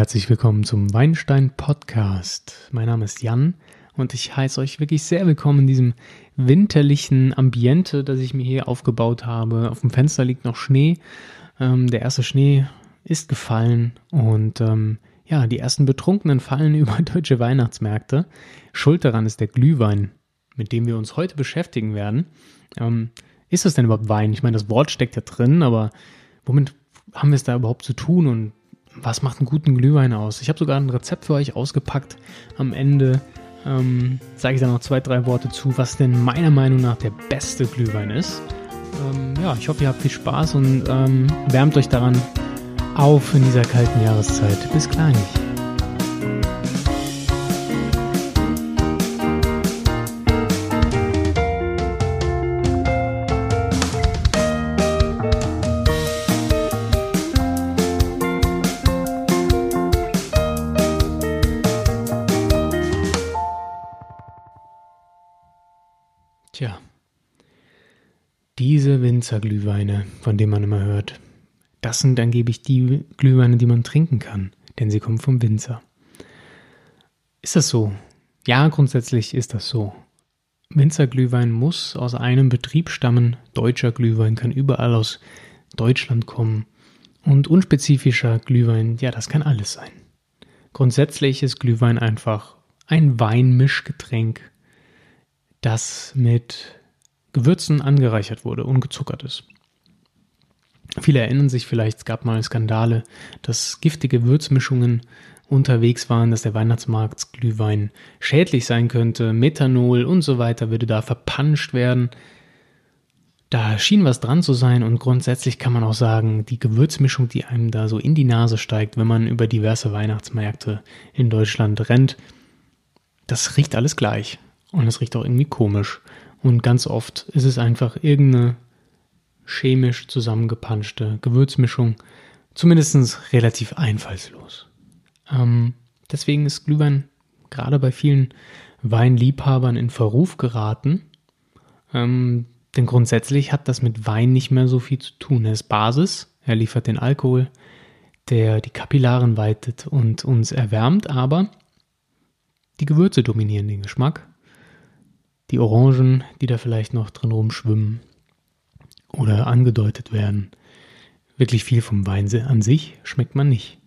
herzlich willkommen zum Weinstein Podcast. Mein Name ist Jan und ich heiße euch wirklich sehr willkommen in diesem winterlichen Ambiente, das ich mir hier aufgebaut habe. Auf dem Fenster liegt noch Schnee. Ähm, der erste Schnee ist gefallen und ähm, ja, die ersten Betrunkenen fallen über deutsche Weihnachtsmärkte. Schuld daran ist der Glühwein, mit dem wir uns heute beschäftigen werden. Ähm, ist das denn überhaupt Wein? Ich meine, das Wort steckt ja drin, aber womit haben wir es da überhaupt zu tun und was macht einen guten Glühwein aus? Ich habe sogar ein Rezept für euch ausgepackt. Am Ende ähm, sage ich da noch zwei, drei Worte zu, was denn meiner Meinung nach der beste Glühwein ist. Ähm, ja, ich hoffe, ihr habt viel Spaß und ähm, wärmt euch daran auf in dieser kalten Jahreszeit. Bis gleich. Tja, diese Winzerglühweine, von denen man immer hört, das sind angeblich die Glühweine, die man trinken kann, denn sie kommen vom Winzer. Ist das so? Ja, grundsätzlich ist das so. Winzerglühwein muss aus einem Betrieb stammen, deutscher Glühwein kann überall aus Deutschland kommen und unspezifischer Glühwein, ja, das kann alles sein. Grundsätzlich ist Glühwein einfach ein Weinmischgetränk das mit Gewürzen angereichert wurde, ungezuckert ist. Viele erinnern sich vielleicht, es gab mal Skandale, dass giftige Würzmischungen unterwegs waren, dass der Weihnachtsmarktsglühwein schädlich sein könnte, Methanol und so weiter würde da verpanscht werden. Da schien was dran zu sein und grundsätzlich kann man auch sagen, die Gewürzmischung, die einem da so in die Nase steigt, wenn man über diverse Weihnachtsmärkte in Deutschland rennt, das riecht alles gleich. Und es riecht auch irgendwie komisch. Und ganz oft ist es einfach irgendeine chemisch zusammengepanschte Gewürzmischung, zumindest relativ einfallslos. Ähm, deswegen ist Glühwein gerade bei vielen Weinliebhabern in Verruf geraten. Ähm, denn grundsätzlich hat das mit Wein nicht mehr so viel zu tun. Er ist Basis, er liefert den Alkohol, der die Kapillaren weitet und uns erwärmt, aber die Gewürze dominieren den Geschmack die Orangen, die da vielleicht noch drin rumschwimmen oder angedeutet werden. Wirklich viel vom Wein an sich schmeckt man nicht.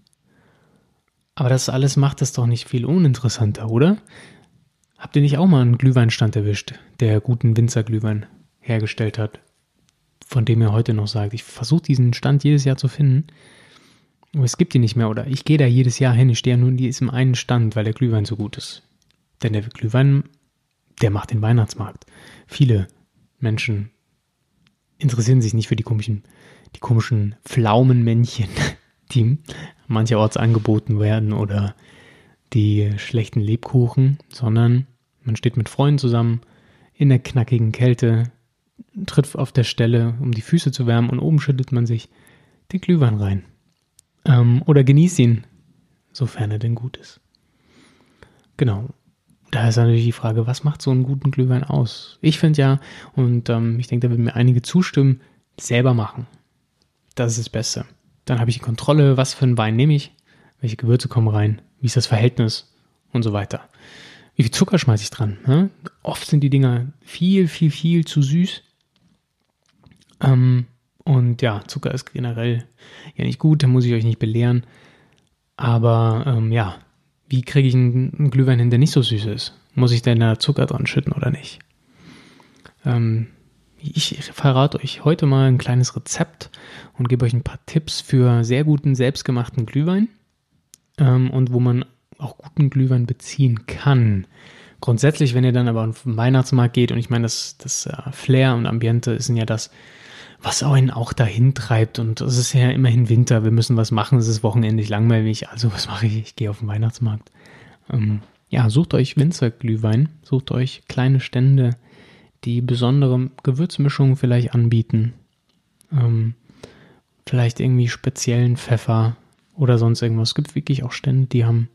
Aber das alles macht es doch nicht viel uninteressanter, oder? Habt ihr nicht auch mal einen Glühweinstand erwischt, der guten Winzerglühwein hergestellt hat, von dem ihr heute noch sagt, ich versuche diesen Stand jedes Jahr zu finden, aber es gibt ihn nicht mehr, oder ich gehe da jedes Jahr hin, ich stehe ja nur in diesem einen Stand, weil der Glühwein so gut ist. Denn der Glühwein der macht den Weihnachtsmarkt. Viele Menschen interessieren sich nicht für die komischen, die komischen Pflaumenmännchen, die mancherorts angeboten werden oder die schlechten Lebkuchen, sondern man steht mit Freunden zusammen in der knackigen Kälte, tritt auf der Stelle, um die Füße zu wärmen und oben schüttet man sich den Glühwein rein. Ähm, oder genießt ihn, sofern er denn gut ist. Genau da ist natürlich die Frage, was macht so einen guten Glühwein aus? Ich finde ja, und ähm, ich denke, da würden mir einige zustimmen, selber machen. Das ist das Beste. Dann habe ich die Kontrolle, was für einen Wein nehme ich, welche Gewürze kommen rein, wie ist das Verhältnis und so weiter. Wie viel Zucker schmeiße ich dran? Ne? Oft sind die Dinger viel, viel, viel zu süß. Ähm, und ja, Zucker ist generell ja nicht gut, da muss ich euch nicht belehren. Aber ähm, ja, wie kriege ich einen, Glühwein hin, der nicht so süß ist? Muss ich denn da Zucker dran schütten oder nicht? Ähm, ich verrate euch heute mal ein kleines Rezept und gebe euch ein paar Tipps für sehr guten selbstgemachten Glühwein ähm, und wo man auch guten Glühwein beziehen kann. Grundsätzlich, wenn ihr dann aber auf den Weihnachtsmarkt geht und ich meine, das, das uh, Flair und Ambiente ist ja das, was einen auch dahin treibt. Und es ist ja immerhin Winter, wir müssen was machen, es ist wochenendlich langweilig, also was mache ich? Ich gehe auf den Weihnachtsmarkt. Ähm, ja, sucht euch Winzerglühwein, sucht euch kleine Stände, die besondere Gewürzmischungen vielleicht anbieten. Ähm, vielleicht irgendwie speziellen Pfeffer oder sonst irgendwas. Es gibt wirklich auch Stände, die haben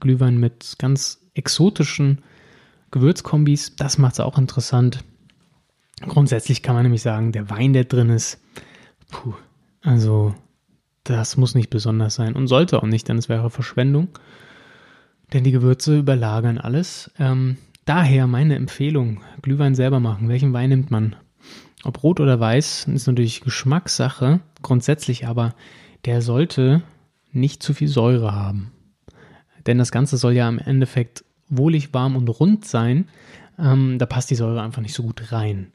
Glühwein mit ganz exotischen Gewürzkombis. Das macht es auch interessant. Grundsätzlich kann man nämlich sagen, der Wein, der drin ist, puh, also das muss nicht besonders sein und sollte auch nicht, denn es wäre Verschwendung. Denn die Gewürze überlagern alles. Ähm, daher meine Empfehlung, Glühwein selber machen. Welchen Wein nimmt man? Ob rot oder weiß, ist natürlich Geschmackssache, grundsätzlich aber der sollte nicht zu viel Säure haben. Denn das Ganze soll ja im Endeffekt wohlig, warm und rund sein. Ähm, da passt die Säure einfach nicht so gut rein.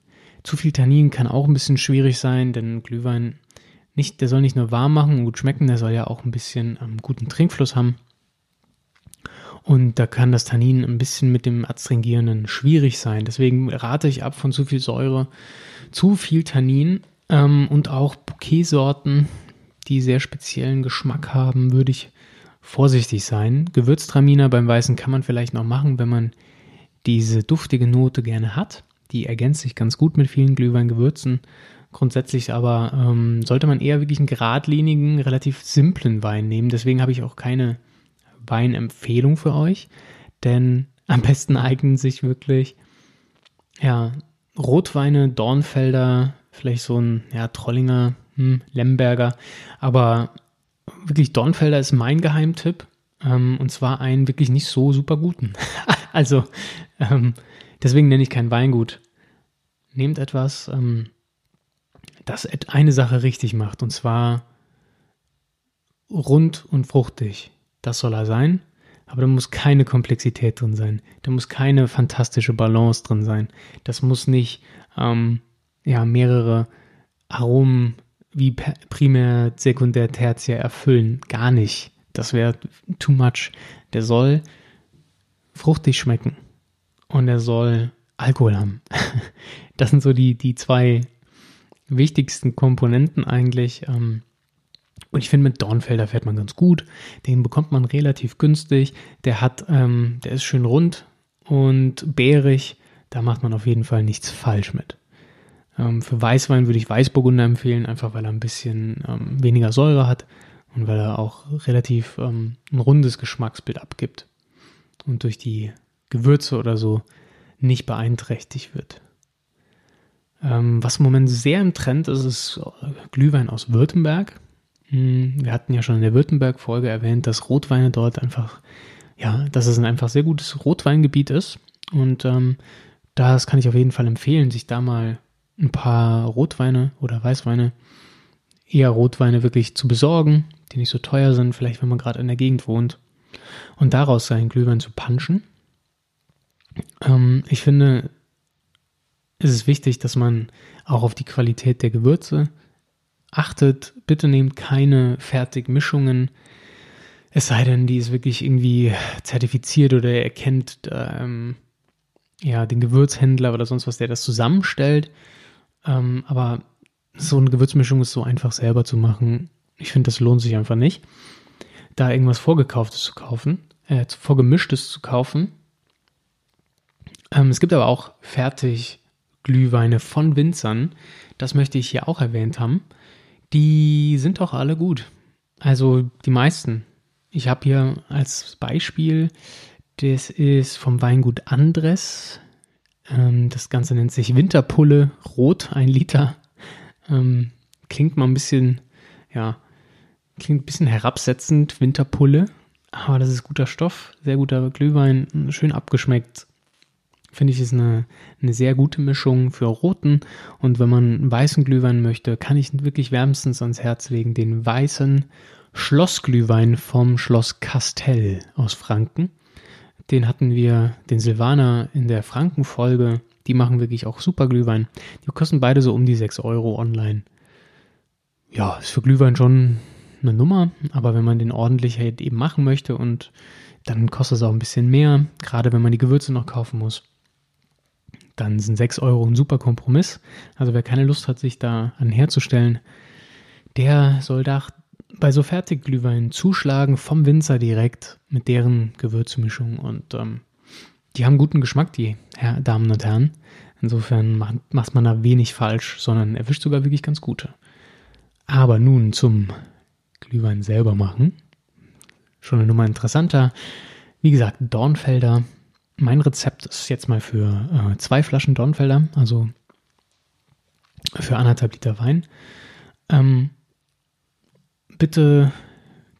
Zu viel Tannin kann auch ein bisschen schwierig sein, denn Glühwein nicht, der soll nicht nur warm machen und gut schmecken, der soll ja auch ein bisschen ähm, guten Trinkfluss haben. Und da kann das Tannin ein bisschen mit dem Adstringierenden schwierig sein. Deswegen rate ich ab von zu viel Säure, zu viel Tannin ähm, und auch Bouquetsorten, die sehr speziellen Geschmack haben, würde ich vorsichtig sein. Gewürztraminer beim Weißen kann man vielleicht noch machen, wenn man diese duftige Note gerne hat. Die ergänzt sich ganz gut mit vielen Glühweingewürzen. Grundsätzlich aber ähm, sollte man eher wirklich einen geradlinigen, relativ simplen Wein nehmen. Deswegen habe ich auch keine Weinempfehlung für euch, denn am besten eignen sich wirklich ja, Rotweine, Dornfelder, vielleicht so ein ja, Trollinger, hm, Lemberger, aber wirklich Dornfelder ist mein Geheimtipp ähm, und zwar einen wirklich nicht so super guten. also ähm, deswegen nenne ich kein Weingut. Nehmt etwas, ähm, das eine Sache richtig macht und zwar rund und fruchtig. Das soll er sein. Aber da muss keine Komplexität drin sein. Da muss keine fantastische Balance drin sein. Das muss nicht ähm, ja, mehrere Aromen wie primär, sekundär, tertiär erfüllen. Gar nicht. Das wäre too much. Der soll fruchtig schmecken. Und er soll Alkohol haben. Das sind so die, die zwei wichtigsten Komponenten eigentlich. Ähm, und ich finde, mit Dornfelder fährt man ganz gut. Den bekommt man relativ günstig. Der hat, ähm, der ist schön rund und bärig. Da macht man auf jeden Fall nichts falsch mit. Ähm, für Weißwein würde ich Weißburgunder empfehlen, einfach weil er ein bisschen weniger Säure hat und weil er auch relativ ein rundes Geschmacksbild abgibt und durch die Gewürze oder so nicht beeinträchtigt wird. Ähm, was im Moment sehr im Trend ist, ist Glühwein aus Württemberg. Hm, wir hatten ja schon in der Württemberg-Folge erwähnt, dass Rotweine dort einfach, ja, dass es ein einfach sehr gutes Rotweingebiet ist. Und ähm, das kann ich auf jeden Fall empfehlen, sich da mal ein paar Rotweine oder Weißweine, eher Rotweine wirklich zu besorgen, die nicht so teuer sind, vielleicht wenn man gerade in der Gegend wohnt, und daraus seinen Glühwein zu punchen. Ähm, ich finde, es ist wichtig, dass man auch auf die Qualität der Gewürze achtet, bitte nehmt keine Fertigmischungen, es sei denn, die ist wirklich irgendwie zertifiziert oder ihr kennt ähm, ja, den Gewürzhändler oder sonst was, der das zusammenstellt. Ähm, aber so eine Gewürzmischung ist so einfach selber zu machen. Ich finde, das lohnt sich einfach nicht. Da irgendwas Vorgekauftes zu kaufen, äh, Vorgemischtes zu kaufen. Ähm, es gibt aber auch fertig Glühweine von Winzern. Das möchte ich hier auch erwähnt haben. Die sind auch alle gut. Also die meisten. Ich habe hier als Beispiel, das ist vom Weingut Andres. Ähm, das Ganze nennt sich Winterpulle Rot, ein Liter. Ähm, klingt mal ein bisschen, ja, klingt ein bisschen herabsetzend, Winterpulle. Aber das ist guter Stoff, sehr guter Glühwein, schön abgeschmeckt, Finde ich, ist eine, eine sehr gute Mischung für roten. Und wenn man weißen Glühwein möchte, kann ich wirklich wärmstens ans Herz legen den weißen Schlossglühwein vom Schloss Castell aus Franken. Den hatten wir, den Silvaner, in der Franken-Folge. Die machen wirklich auch super Glühwein. Die kosten beide so um die 6 Euro online. Ja, ist für Glühwein schon eine Nummer, aber wenn man den ordentlich halt eben machen möchte und dann kostet es auch ein bisschen mehr, gerade wenn man die Gewürze noch kaufen muss dann sind 6 Euro ein super Kompromiss. Also wer keine Lust hat, sich da anherzustellen, der soll da bei so Fertigglühwein zuschlagen vom Winzer direkt mit deren Gewürzmischung. Und ähm, die haben guten Geschmack, die Herr, Damen und Herren. Insofern macht, macht man da wenig falsch, sondern erwischt sogar wirklich ganz gute. Aber nun zum Glühwein selber machen. Schon eine Nummer interessanter. Wie gesagt, Dornfelder mein Rezept ist jetzt mal für äh, zwei Flaschen Dornfelder, also für anderthalb Liter Wein. Ähm, bitte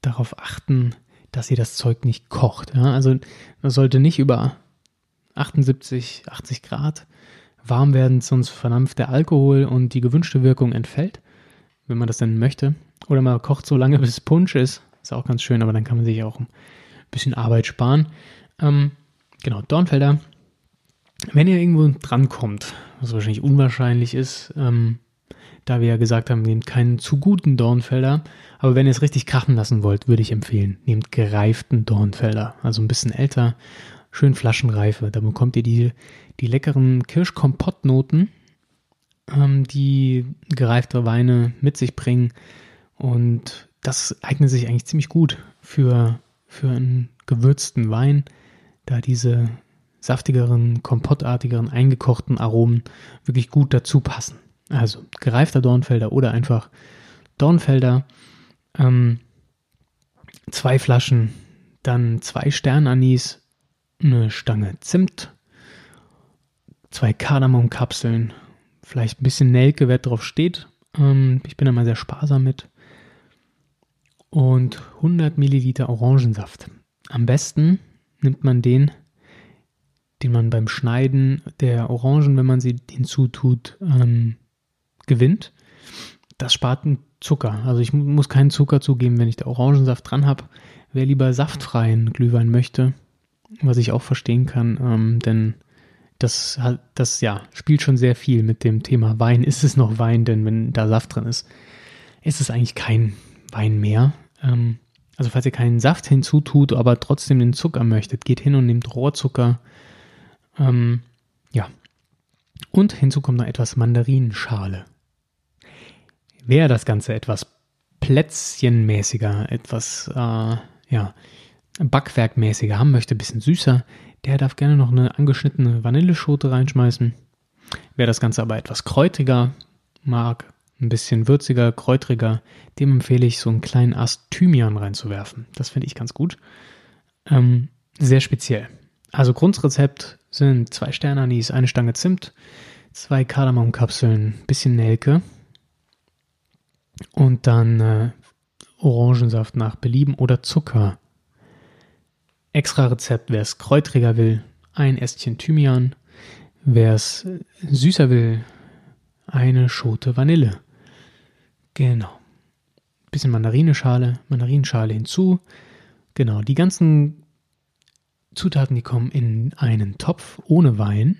darauf achten, dass ihr das Zeug nicht kocht. Ja? Also das sollte nicht über 78, 80 Grad warm werden, sonst verdampft der Alkohol und die gewünschte Wirkung entfällt, wenn man das denn möchte. Oder man kocht so lange, bis es Punsch ist. Ist auch ganz schön, aber dann kann man sich auch ein bisschen Arbeit sparen. Ähm, genau, Dornfelder. Wenn ihr irgendwo drankommt, was wahrscheinlich unwahrscheinlich ist, ähm, da wir ja gesagt haben, nehmt keinen zu guten Dornfelder. Aber wenn ihr es richtig krachen lassen wollt, würde ich empfehlen, nehmt gereiften Dornfelder. Also ein bisschen älter, schön Flaschenreife. Da bekommt ihr die, die leckeren Kirschkompott-Noten, ähm, die gereifte Weine mit sich bringen. Und das eignet sich eigentlich ziemlich gut für, für einen gewürzten Wein, da diese saftigeren, kompottartigeren, eingekochten Aromen wirklich gut dazu passen. Also gereifter Dornfelder oder einfach Dornfelder, ähm, zwei Flaschen, dann zwei Sternanis, eine Stange Zimt, zwei Kardamomkapseln, vielleicht ein bisschen Nelke, wer drauf steht. Ähm, ich bin da mal sehr sparsam mit. Und 100 Milliliter Orangensaft. Am besten nimmt man den, den man beim Schneiden der Orangen, wenn man sie hinzutut, ähm, gewinnt. Das spart einen Zucker. Also ich muss keinen Zucker zugeben, wenn ich da Orangensaft dran habe. Wer lieber saftfreien Glühwein möchte, was ich auch verstehen kann, ähm, denn das, das ja, spielt schon sehr viel mit dem Thema Wein. Ist es noch Wein? Denn wenn da Saft drin ist, ist es eigentlich kein Wein mehr. Ähm, also falls ihr keinen Saft hinzutut, aber trotzdem den Zucker möchtet, geht hin und nehmt Rohrzucker. Ähm, ja. Und hinzu kommt noch etwas Mandarinenschale. Wer das Ganze etwas plätzchenmäßiger, etwas äh, ja, Backwerkmäßiger haben möchte, ein bisschen süßer, der darf gerne noch eine angeschnittene Vanilleschote reinschmeißen. Wer das Ganze aber etwas kräutriger mag, ein bisschen würziger, kräutriger, dem empfehle ich so einen kleinen Ast Thymian reinzuwerfen. Das finde ich ganz gut. Ähm, sehr speziell. Also Grundrezept sind zwei Sterne Anis, eine Stange Zimt, zwei Kardamomkapseln, bisschen Nelke und dann äh, Orangensaft nach Belieben oder Zucker Extra Rezept, wer es kräutriger will, ein Ästchen Thymian. Wer es süßer will, eine Schote Vanille. Genau. Bisschen Mandarineschale, Mandarinenschale hinzu. Genau, die ganzen Zutaten, die kommen in einen Topf ohne Wein.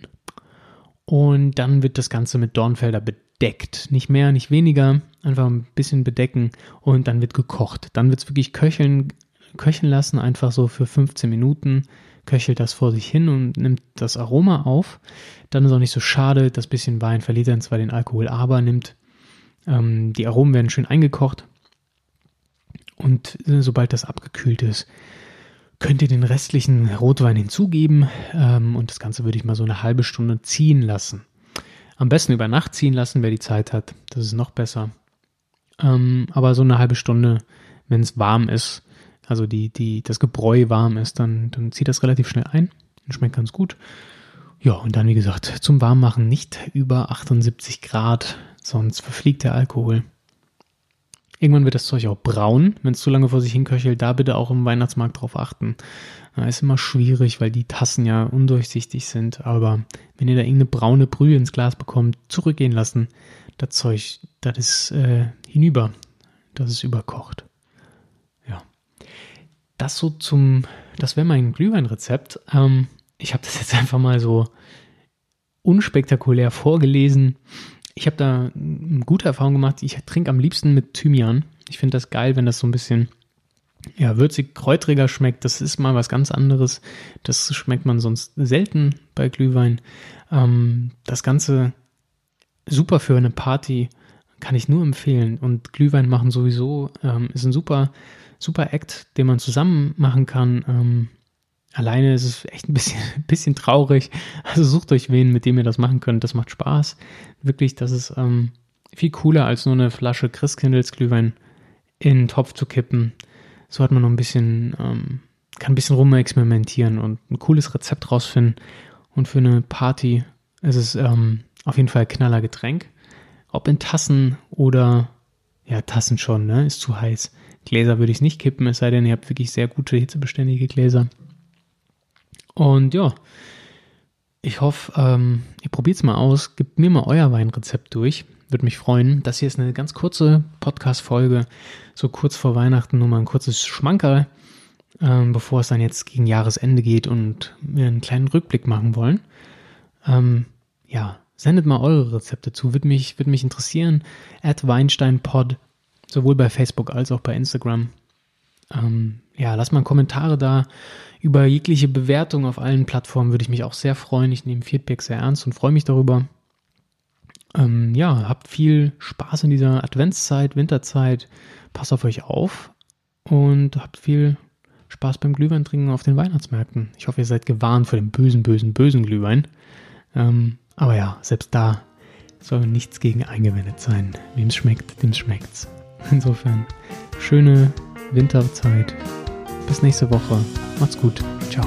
Und dann wird das Ganze mit Dornfelder bedeckt. Nicht mehr, nicht weniger. Einfach ein bisschen bedecken und dann wird gekocht. Dann wird es wirklich köcheln köcheln lassen, einfach so für 15 Minuten köchelt das vor sich hin und nimmt das Aroma auf. Dann ist auch nicht so schade, das bisschen Wein verliert dann zwar den Alkohol, aber nimmt ähm, die Aromen werden schön eingekocht und äh, sobald das abgekühlt ist, könnt ihr den restlichen Rotwein hinzugeben ähm, und das Ganze würde ich mal so eine halbe Stunde ziehen lassen. Am besten über Nacht ziehen lassen, wer die Zeit hat. Das ist noch besser. Ähm, aber so eine halbe Stunde, wenn es warm ist, also die, die, das Gebräu warm ist, dann, dann zieht das relativ schnell ein und schmeckt ganz gut. Ja, und dann, wie gesagt, zum Warmmachen nicht über 78 Grad, sonst verfliegt der Alkohol. Irgendwann wird das Zeug auch braun, wenn es zu lange vor sich hinköchelt. Da bitte auch im Weihnachtsmarkt drauf achten. Ja, ist immer schwierig, weil die Tassen ja undurchsichtig sind. Aber wenn ihr da irgendeine braune Brühe ins Glas bekommt, zurückgehen lassen. Das Zeug, das ist äh, hinüber. Das ist überkocht das so zum, das wäre mein Glühweinrezept. Ähm, ich habe das jetzt einfach mal so unspektakulär vorgelesen. Ich habe da eine gute Erfahrung gemacht. Ich trinke am liebsten mit Thymian. Ich finde das geil, wenn das so ein bisschen ja, würzig, kräutriger schmeckt. Das ist mal was ganz anderes. Das schmeckt man sonst selten bei Glühwein. Ähm, das Ganze super für eine Party. Kann ich nur empfehlen. Und Glühwein machen sowieso ähm, ist ein super super Act, den man zusammen machen kann. Ähm, alleine ist es echt ein bisschen, ein bisschen traurig. Also sucht euch wen, mit dem ihr das machen könnt. Das macht Spaß. Wirklich, das ist ähm, viel cooler, als nur eine Flasche Christkindlesglühwein in den Topf zu kippen. So hat man noch ein bisschen, ähm, kann ein bisschen rumexperimentieren und ein cooles Rezept rausfinden. Und für eine Party ist es ähm, auf jeden Fall knaller Getränk. Ob in Tassen oder, ja, Tassen schon, ne? Ist zu heiß Gläser würde ich nicht kippen, es sei denn, ihr habt wirklich sehr gute hitzebeständige Gläser. Und ja, ich hoffe, ähm, ihr probiert es mal aus, gebt mir mal euer Weinrezept durch. Würde mich freuen. Das hier ist eine ganz kurze Podcast-Folge, so kurz vor Weihnachten, nur mal ein kurzes Schmankerl, ähm, bevor es dann jetzt gegen Jahresende geht und wir einen kleinen Rückblick machen wollen. Ähm, ja, sendet mal eure Rezepte zu, würde mich, würde mich interessieren. At WeinsteinPod, sowohl bei Facebook als auch bei Instagram. Ähm, ja, lasst mal Kommentare da. Über jegliche Bewertung auf allen Plattformen würde ich mich auch sehr freuen. Ich nehme Feedback sehr ernst und freue mich darüber. Ähm, ja, habt viel Spaß in dieser Adventszeit, Winterzeit. Passt auf euch auf und habt viel Spaß beim Glühwein trinken auf den Weihnachtsmärkten. Ich hoffe, ihr seid gewarnt vor dem bösen, bösen, bösen Glühwein. Ähm, aber ja, selbst da soll nichts gegen eingewendet sein. Wem es schmeckt, dem schmeckt's. Insofern, schöne Winterzeit. Bis nächste Woche. Macht's gut. Ciao.